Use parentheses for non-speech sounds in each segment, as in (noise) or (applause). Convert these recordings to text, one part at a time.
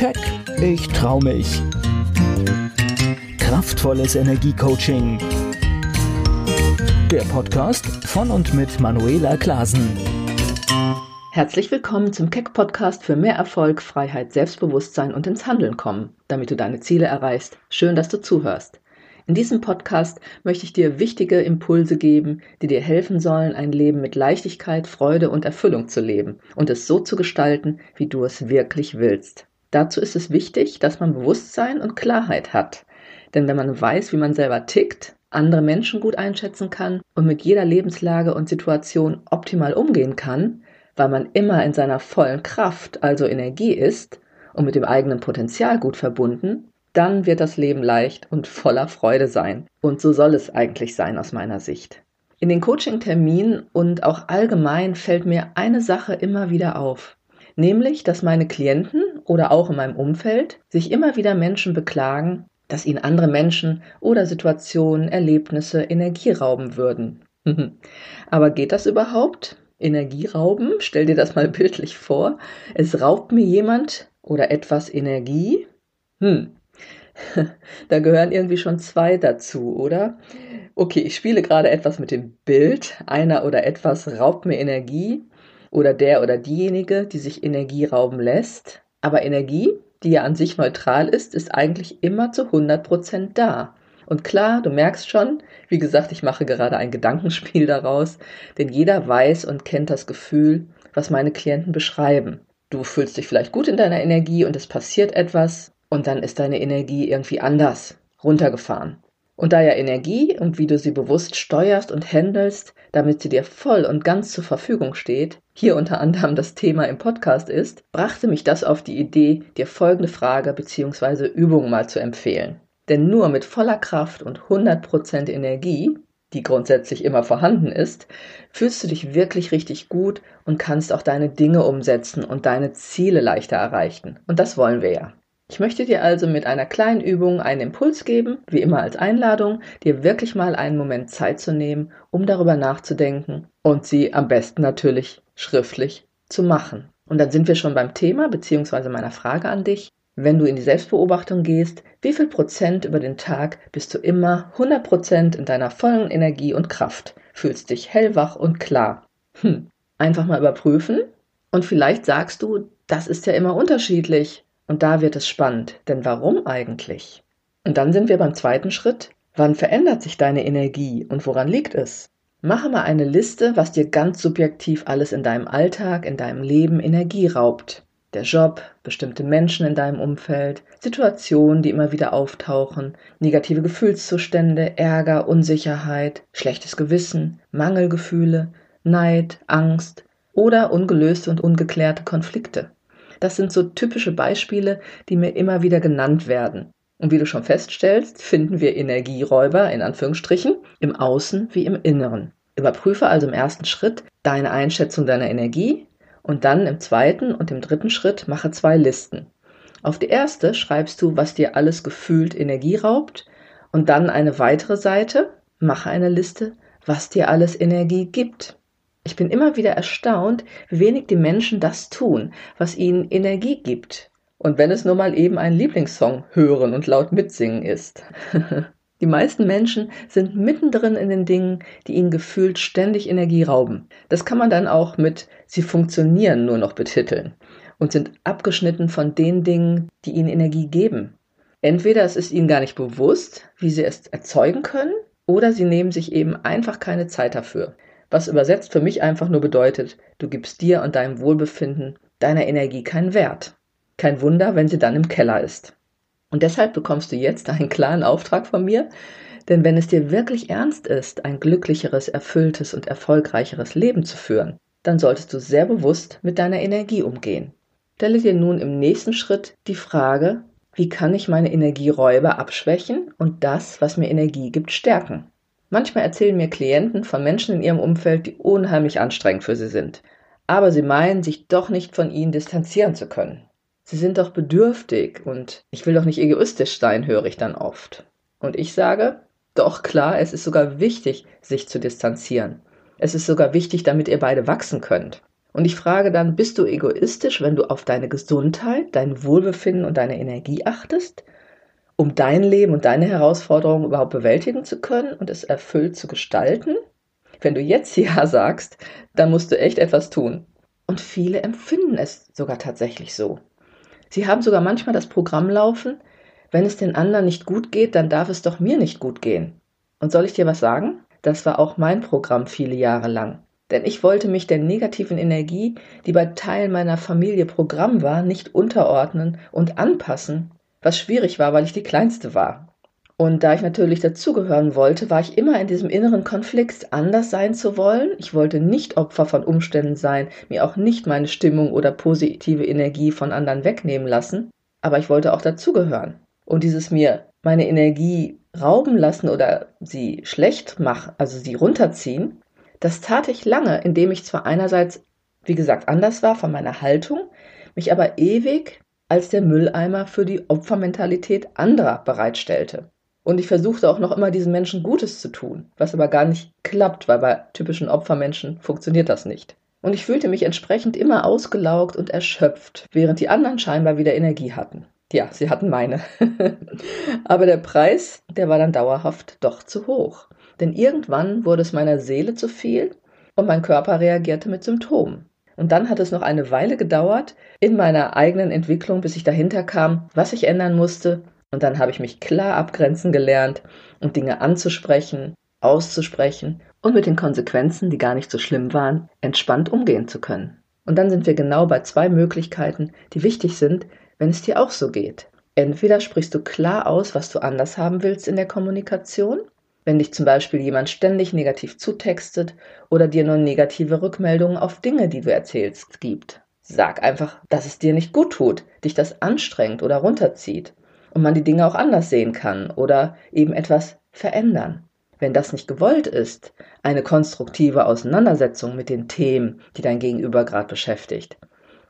Keck, ich trau mich. Kraftvolles Energiecoaching. Der Podcast von und mit Manuela Klasen. Herzlich willkommen zum Keck Podcast für mehr Erfolg, Freiheit, Selbstbewusstsein und ins Handeln kommen, damit du deine Ziele erreichst. Schön, dass du zuhörst. In diesem Podcast möchte ich dir wichtige Impulse geben, die dir helfen sollen, ein Leben mit Leichtigkeit, Freude und Erfüllung zu leben und es so zu gestalten, wie du es wirklich willst. Dazu ist es wichtig, dass man Bewusstsein und Klarheit hat. Denn wenn man weiß, wie man selber tickt, andere Menschen gut einschätzen kann und mit jeder Lebenslage und Situation optimal umgehen kann, weil man immer in seiner vollen Kraft, also Energie ist und mit dem eigenen Potenzial gut verbunden, dann wird das Leben leicht und voller Freude sein. Und so soll es eigentlich sein aus meiner Sicht. In den Coaching-Terminen und auch allgemein fällt mir eine Sache immer wieder auf. Nämlich, dass meine Klienten oder auch in meinem Umfeld sich immer wieder Menschen beklagen, dass ihnen andere Menschen oder Situationen, Erlebnisse Energie rauben würden. (laughs) Aber geht das überhaupt? Energie rauben? Stell dir das mal (laughs) bildlich vor. Es raubt mir jemand oder etwas Energie? Hm, (laughs) da gehören irgendwie schon zwei dazu, oder? Okay, ich spiele gerade etwas mit dem Bild. Einer oder etwas raubt mir Energie oder der oder diejenige, die sich Energie rauben lässt. Aber Energie, die ja an sich neutral ist, ist eigentlich immer zu 100% da. Und klar, du merkst schon, wie gesagt, ich mache gerade ein Gedankenspiel daraus, denn jeder weiß und kennt das Gefühl, was meine Klienten beschreiben. Du fühlst dich vielleicht gut in deiner Energie und es passiert etwas und dann ist deine Energie irgendwie anders runtergefahren. Und da ja Energie und wie du sie bewusst steuerst und handelst, damit sie dir voll und ganz zur Verfügung steht, hier unter anderem das Thema im Podcast ist, brachte mich das auf die Idee, dir folgende Frage bzw. Übung mal zu empfehlen. Denn nur mit voller Kraft und 100% Energie, die grundsätzlich immer vorhanden ist, fühlst du dich wirklich richtig gut und kannst auch deine Dinge umsetzen und deine Ziele leichter erreichen. Und das wollen wir ja. Ich möchte dir also mit einer kleinen Übung einen Impuls geben, wie immer als Einladung, dir wirklich mal einen Moment Zeit zu nehmen, um darüber nachzudenken und sie am besten natürlich schriftlich zu machen. Und dann sind wir schon beim Thema bzw. meiner Frage an dich. Wenn du in die Selbstbeobachtung gehst, wie viel Prozent über den Tag bist du immer 100 Prozent in deiner vollen Energie und Kraft? Fühlst dich hellwach und klar? Hm. Einfach mal überprüfen. Und vielleicht sagst du, das ist ja immer unterschiedlich. Und da wird es spannend, denn warum eigentlich? Und dann sind wir beim zweiten Schritt. Wann verändert sich deine Energie und woran liegt es? Mache mal eine Liste, was dir ganz subjektiv alles in deinem Alltag, in deinem Leben Energie raubt. Der Job, bestimmte Menschen in deinem Umfeld, Situationen, die immer wieder auftauchen, negative Gefühlszustände, Ärger, Unsicherheit, schlechtes Gewissen, Mangelgefühle, Neid, Angst oder ungelöste und ungeklärte Konflikte. Das sind so typische Beispiele, die mir immer wieder genannt werden. Und wie du schon feststellst, finden wir Energieräuber in Anführungsstrichen im Außen wie im Inneren. Überprüfe also im ersten Schritt deine Einschätzung deiner Energie und dann im zweiten und im dritten Schritt mache zwei Listen. Auf die erste schreibst du, was dir alles gefühlt Energie raubt und dann eine weitere Seite, mache eine Liste, was dir alles Energie gibt. Ich bin immer wieder erstaunt, wie wenig die Menschen das tun, was ihnen Energie gibt. Und wenn es nur mal eben ein Lieblingssong hören und laut mitsingen ist. (laughs) Die meisten Menschen sind mittendrin in den Dingen, die ihnen gefühlt ständig Energie rauben. Das kann man dann auch mit sie funktionieren nur noch betiteln und sind abgeschnitten von den Dingen, die ihnen Energie geben. Entweder es ist ihnen gar nicht bewusst, wie sie es erzeugen können, oder sie nehmen sich eben einfach keine Zeit dafür was übersetzt für mich einfach nur bedeutet, du gibst dir und deinem Wohlbefinden, deiner Energie keinen Wert. Kein Wunder, wenn sie dann im Keller ist. Und deshalb bekommst du jetzt einen klaren Auftrag von mir, denn wenn es dir wirklich ernst ist, ein glücklicheres, erfülltes und erfolgreicheres Leben zu führen, dann solltest du sehr bewusst mit deiner Energie umgehen. Stelle dir nun im nächsten Schritt die Frage, wie kann ich meine Energieräuber abschwächen und das, was mir Energie gibt, stärken? Manchmal erzählen mir Klienten von Menschen in ihrem Umfeld, die unheimlich anstrengend für sie sind. Aber sie meinen, sich doch nicht von ihnen distanzieren zu können. Sie sind doch bedürftig und ich will doch nicht egoistisch sein, höre ich dann oft. Und ich sage, doch klar, es ist sogar wichtig, sich zu distanzieren. Es ist sogar wichtig, damit ihr beide wachsen könnt. Und ich frage dann, bist du egoistisch, wenn du auf deine Gesundheit, dein Wohlbefinden und deine Energie achtest, um dein Leben und deine Herausforderungen überhaupt bewältigen zu können und es erfüllt zu gestalten? Wenn du jetzt (laughs) Ja sagst, dann musst du echt etwas tun. Und viele empfinden es sogar tatsächlich so. Sie haben sogar manchmal das Programm laufen, wenn es den anderen nicht gut geht, dann darf es doch mir nicht gut gehen. Und soll ich dir was sagen? Das war auch mein Programm viele Jahre lang. Denn ich wollte mich der negativen Energie, die bei Teilen meiner Familie Programm war, nicht unterordnen und anpassen, was schwierig war, weil ich die Kleinste war. Und da ich natürlich dazugehören wollte, war ich immer in diesem inneren Konflikt, anders sein zu wollen. Ich wollte nicht Opfer von Umständen sein, mir auch nicht meine Stimmung oder positive Energie von anderen wegnehmen lassen, aber ich wollte auch dazugehören. Und dieses mir meine Energie rauben lassen oder sie schlecht machen, also sie runterziehen, das tat ich lange, indem ich zwar einerseits, wie gesagt, anders war von meiner Haltung, mich aber ewig als der Mülleimer für die Opfermentalität anderer bereitstellte. Und ich versuchte auch noch immer diesen Menschen Gutes zu tun, was aber gar nicht klappt, weil bei typischen Opfermenschen funktioniert das nicht. Und ich fühlte mich entsprechend immer ausgelaugt und erschöpft, während die anderen scheinbar wieder Energie hatten. Ja, sie hatten meine. (laughs) aber der Preis, der war dann dauerhaft doch zu hoch. Denn irgendwann wurde es meiner Seele zu viel und mein Körper reagierte mit Symptomen. Und dann hat es noch eine Weile gedauert in meiner eigenen Entwicklung, bis ich dahinter kam, was ich ändern musste und dann habe ich mich klar abgrenzen gelernt und Dinge anzusprechen, auszusprechen und mit den Konsequenzen, die gar nicht so schlimm waren, entspannt umgehen zu können. Und dann sind wir genau bei zwei Möglichkeiten, die wichtig sind, wenn es dir auch so geht. Entweder sprichst du klar aus, was du anders haben willst in der Kommunikation, wenn dich zum Beispiel jemand ständig negativ zutextet oder dir nur negative Rückmeldungen auf Dinge, die du erzählst, gibt. Sag einfach, dass es dir nicht gut tut, dich das anstrengt oder runterzieht und man die Dinge auch anders sehen kann oder eben etwas verändern. Wenn das nicht gewollt ist, eine konstruktive Auseinandersetzung mit den Themen, die dein Gegenüber gerade beschäftigt,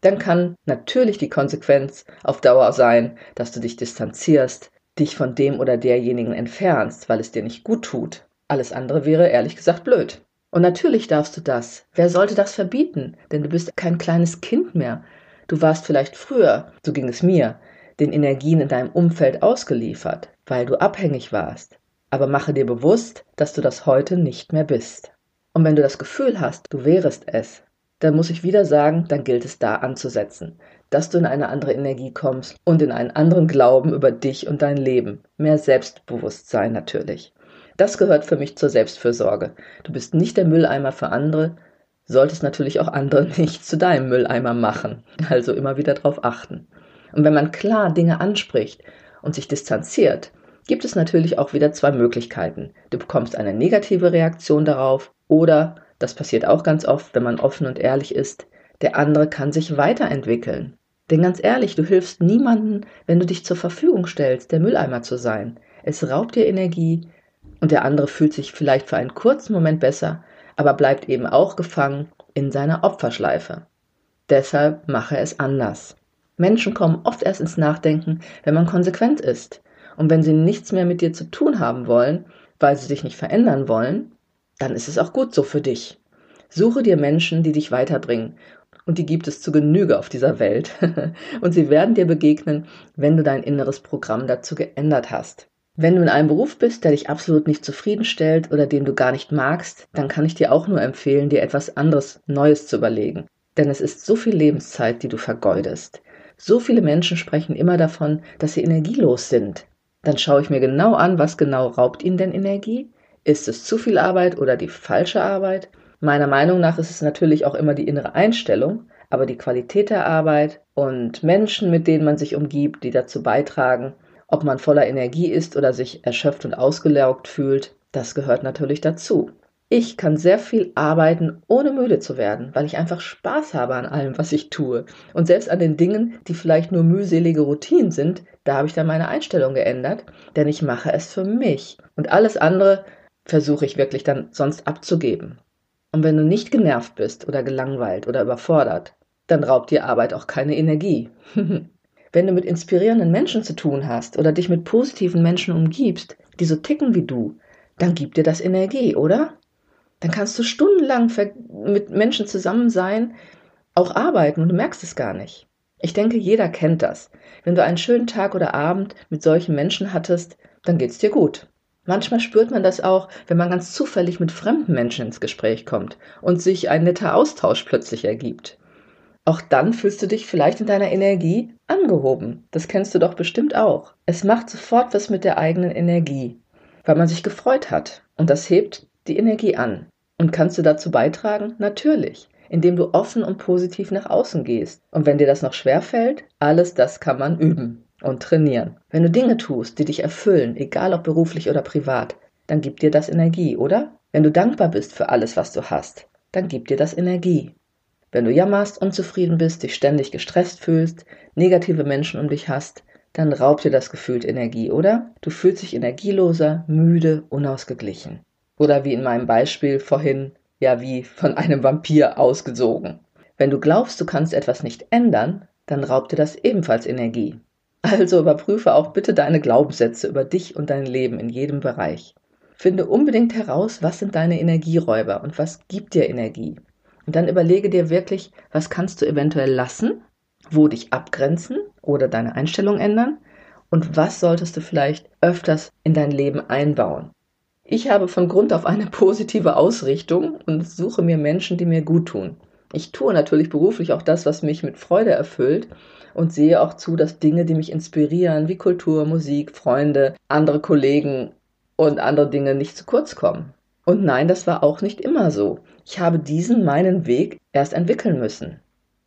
dann kann natürlich die Konsequenz auf Dauer sein, dass du dich distanzierst, dich von dem oder derjenigen entfernst, weil es dir nicht gut tut. Alles andere wäre ehrlich gesagt blöd. Und natürlich darfst du das. Wer sollte das verbieten? Denn du bist kein kleines Kind mehr. Du warst vielleicht früher, so ging es mir, den Energien in deinem Umfeld ausgeliefert, weil du abhängig warst. Aber mache dir bewusst, dass du das heute nicht mehr bist. Und wenn du das Gefühl hast, du wärest es, dann muss ich wieder sagen, dann gilt es da anzusetzen, dass du in eine andere Energie kommst und in einen anderen Glauben über dich und dein Leben. Mehr Selbstbewusstsein natürlich. Das gehört für mich zur Selbstfürsorge. Du bist nicht der Mülleimer für andere, solltest natürlich auch andere (laughs) nicht zu deinem Mülleimer machen. Also immer wieder darauf achten. Und wenn man klar Dinge anspricht und sich distanziert, gibt es natürlich auch wieder zwei Möglichkeiten. Du bekommst eine negative Reaktion darauf oder, das passiert auch ganz oft, wenn man offen und ehrlich ist, der andere kann sich weiterentwickeln. Denn ganz ehrlich, du hilfst niemanden, wenn du dich zur Verfügung stellst, der Mülleimer zu sein. Es raubt dir Energie und der andere fühlt sich vielleicht für einen kurzen Moment besser, aber bleibt eben auch gefangen in seiner Opferschleife. Deshalb mache es anders. Menschen kommen oft erst ins Nachdenken, wenn man konsequent ist. Und wenn sie nichts mehr mit dir zu tun haben wollen, weil sie sich nicht verändern wollen, dann ist es auch gut so für dich. Suche dir Menschen, die dich weiterbringen. Und die gibt es zu Genüge auf dieser Welt. (laughs) und sie werden dir begegnen, wenn du dein inneres Programm dazu geändert hast. Wenn du in einem Beruf bist, der dich absolut nicht zufriedenstellt oder den du gar nicht magst, dann kann ich dir auch nur empfehlen, dir etwas anderes, Neues zu überlegen. Denn es ist so viel Lebenszeit, die du vergeudest. So viele Menschen sprechen immer davon, dass sie energielos sind. Dann schaue ich mir genau an, was genau raubt ihnen denn Energie? Ist es zu viel Arbeit oder die falsche Arbeit? Meiner Meinung nach ist es natürlich auch immer die innere Einstellung, aber die Qualität der Arbeit und Menschen, mit denen man sich umgibt, die dazu beitragen, ob man voller Energie ist oder sich erschöpft und ausgelaugt fühlt, das gehört natürlich dazu. Ich kann sehr viel arbeiten, ohne müde zu werden, weil ich einfach Spaß habe an allem, was ich tue. Und selbst an den Dingen, die vielleicht nur mühselige Routinen sind, da habe ich dann meine Einstellung geändert, denn ich mache es für mich. Und alles andere versuche ich wirklich dann sonst abzugeben. Und wenn du nicht genervt bist oder gelangweilt oder überfordert, dann raubt dir Arbeit auch keine Energie. (laughs) wenn du mit inspirierenden Menschen zu tun hast oder dich mit positiven Menschen umgibst, die so ticken wie du, dann gibt dir das Energie, oder? dann kannst du stundenlang mit Menschen zusammen sein, auch arbeiten und du merkst es gar nicht. Ich denke, jeder kennt das. Wenn du einen schönen Tag oder Abend mit solchen Menschen hattest, dann geht's dir gut. Manchmal spürt man das auch, wenn man ganz zufällig mit fremden Menschen ins Gespräch kommt und sich ein netter Austausch plötzlich ergibt. Auch dann fühlst du dich vielleicht in deiner Energie angehoben. Das kennst du doch bestimmt auch. Es macht sofort was mit der eigenen Energie, weil man sich gefreut hat. Und das hebt die Energie an. Und kannst du dazu beitragen? Natürlich indem du offen und positiv nach außen gehst. Und wenn dir das noch schwer fällt, alles das kann man üben und trainieren. Wenn du Dinge tust, die dich erfüllen, egal ob beruflich oder privat, dann gibt dir das Energie, oder? Wenn du dankbar bist für alles, was du hast, dann gibt dir das Energie. Wenn du jammerst, unzufrieden bist, dich ständig gestresst fühlst, negative Menschen um dich hast, dann raubt dir das gefühlt Energie, oder? Du fühlst dich energieloser, müde, unausgeglichen. Oder wie in meinem Beispiel vorhin, ja wie von einem Vampir ausgesogen. Wenn du glaubst, du kannst etwas nicht ändern, dann raubt dir das ebenfalls Energie. Also überprüfe auch bitte deine Glaubenssätze über dich und dein Leben in jedem Bereich. Finde unbedingt heraus, was sind deine Energieräuber und was gibt dir Energie. Und dann überlege dir wirklich, was kannst du eventuell lassen, wo dich abgrenzen oder deine Einstellung ändern und was solltest du vielleicht öfters in dein Leben einbauen. Ich habe von Grund auf eine (laughs) positive Ausrichtung und suche mir Menschen, die mir gut tun. Ich tue natürlich beruflich auch das, was mich mit Freude erfüllt und sehe auch zu, dass Dinge, die mich inspirieren, wie Kultur, Musik, Freunde, andere Kollegen und andere Dinge nicht zu kurz kommen. Und nein, das war auch nicht immer so. Ich habe diesen meinen Weg erst entwickeln müssen.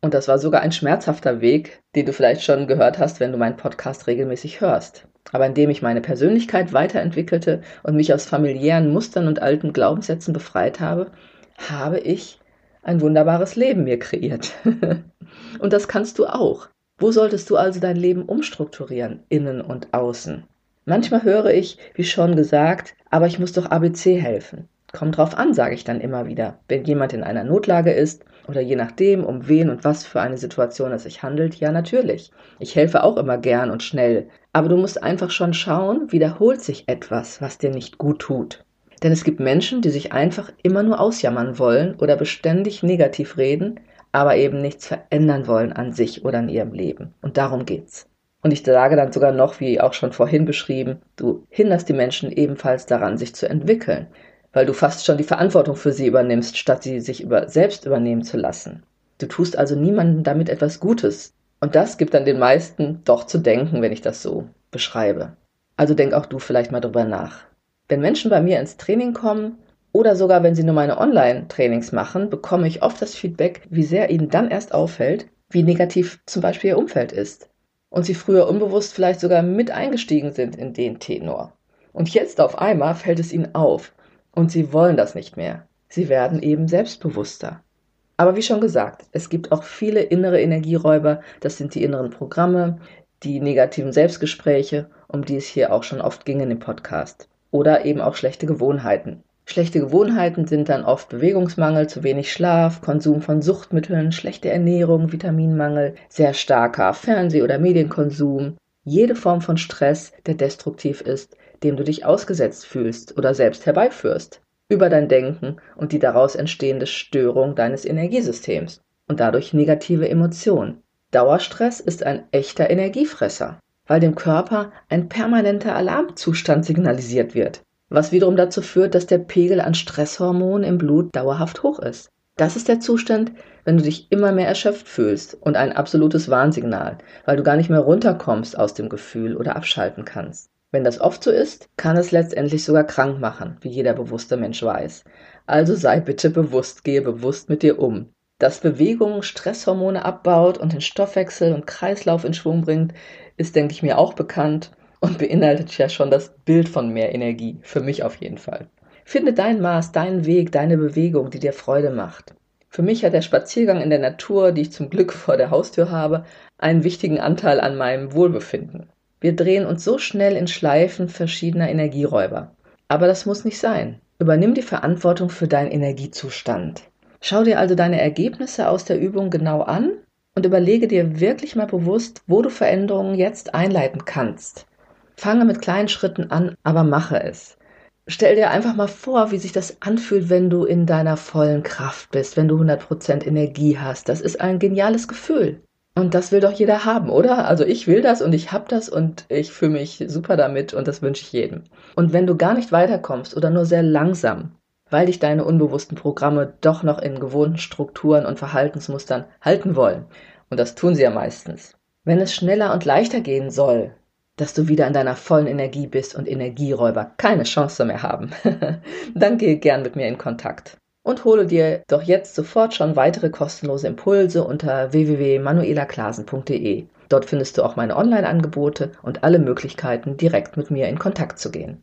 Und das war sogar ein schmerzhafter Weg, den du vielleicht schon gehört hast, wenn du meinen Podcast regelmäßig hörst aber indem ich meine Persönlichkeit weiterentwickelte und mich aus familiären Mustern und alten Glaubenssätzen befreit habe, habe ich ein wunderbares Leben mir kreiert. (laughs) und das kannst du auch. Wo solltest du also dein Leben umstrukturieren, innen und außen? Manchmal höre ich, wie schon gesagt, aber ich muss doch ABC helfen. Kommt drauf an, sage ich dann immer wieder. Wenn jemand in einer Notlage ist oder je nachdem, um wen und was für eine Situation es sich handelt, ja natürlich. Ich helfe auch immer gern und schnell. Aber du musst einfach schon schauen, wiederholt sich etwas, was dir nicht gut tut. Denn es gibt Menschen, die sich einfach immer nur ausjammern wollen oder beständig negativ reden, aber eben nichts verändern wollen an sich oder in ihrem Leben. Und darum geht's. Und ich sage dann sogar noch, wie auch schon vorhin beschrieben, du hinderst die Menschen ebenfalls daran, sich zu entwickeln weil du fast schon die Verantwortung für sie übernimmst, statt sie sich über, selbst übernehmen zu lassen. Du tust also niemandem damit etwas Gutes. Und das gibt dann den meisten doch zu denken, wenn ich das so beschreibe. Also denk auch du vielleicht mal drüber nach. Wenn Menschen bei mir ins Training kommen oder sogar wenn sie nur meine Online-Trainings machen, bekomme ich oft das Feedback, wie sehr ihnen dann erst auffällt, wie negativ zum Beispiel ihr Umfeld ist. Und sie früher unbewusst vielleicht sogar mit eingestiegen sind in den Tenor. Und jetzt auf einmal fällt es ihnen auf, und sie wollen das nicht mehr. Sie werden eben selbstbewusster. Aber wie schon gesagt, es gibt auch viele innere Energieräuber, das sind die inneren Programme, die negativen Selbstgespräche, um die es hier auch schon oft ging in dem Podcast. Oder eben auch schlechte Gewohnheiten. Schlechte Gewohnheiten sind dann oft Bewegungsmangel, zu wenig Schlaf, Konsum von Suchtmitteln, schlechte Ernährung, Vitaminmangel, sehr starker Fernseh- oder Medienkonsum, jede Form von Stress, der destruktiv ist, dem du dich ausgesetzt fühlst oder selbst herbeiführst, über dein Denken und die daraus entstehende Störung deines Energiesystems und dadurch negative Emotionen. Dauerstress ist ein echter Energiefresser, weil dem Körper ein permanenter Alarmzustand signalisiert wird, was wiederum dazu führt, dass der Pegel an Stresshormonen im Blut dauerhaft hoch ist. Das ist der Zustand, wenn du dich immer mehr erschöpft fühlst und ein absolutes Warnsignal, weil du gar nicht mehr runterkommst aus dem Gefühl oder abschalten kannst. Wenn das oft so ist, kann es letztendlich sogar krank machen, wie jeder bewusste Mensch weiß. Also sei bitte bewusst, gehe bewusst mit dir um. Dass Bewegung Stresshormone abbaut und den Stoffwechsel und Kreislauf in Schwung bringt, ist, denke ich mir, auch bekannt und beinhaltet ja schon das Bild von mehr Energie, für mich auf jeden Fall. Finde dein Maß, deinen Weg, deine Bewegung, die dir Freude macht. Für mich hat der Spaziergang in der Natur, die ich zum Glück vor der Haustür habe, einen wichtigen Anteil an meinem Wohlbefinden. Wir drehen uns so schnell in Schleifen verschiedener Energieräuber. Aber das muss nicht sein. Übernimm die Verantwortung für deinen Energiezustand. Schau dir also deine Ergebnisse aus der Übung genau an und überlege dir wirklich mal bewusst, wo du Veränderungen jetzt einleiten kannst. Fange mit kleinen Schritten an, aber mache es. stell dir einfach mal vor, wie sich das anfühlt, wenn du in deiner vollen Kraft bist, wenn du 100% Energie hast. Das ist ein geniales Gefühl. Und das will doch jeder haben, oder? Also ich will das und ich habe das und ich fühle mich super damit und das wünsche ich jedem. Und wenn du gar nicht weiterkommst oder nur sehr langsam, weil dich deine unbewussten Programme doch noch in gewohnten Strukturen und Verhaltensmustern halten wollen, und das tun sie ja meistens, wenn es schneller und leichter gehen soll, dass du wieder in deiner vollen Energie bist und Energieräuber keine Chance mehr haben, (laughs) dann geh gern mit mir in Kontakt und hole dir doch jetzt sofort schon weitere kostenlose Impulse unter www.manuelaklasen.de. Dort findest du auch meine Online-Angebote und alle Möglichkeiten, direkt mit mir in Kontakt zu gehen.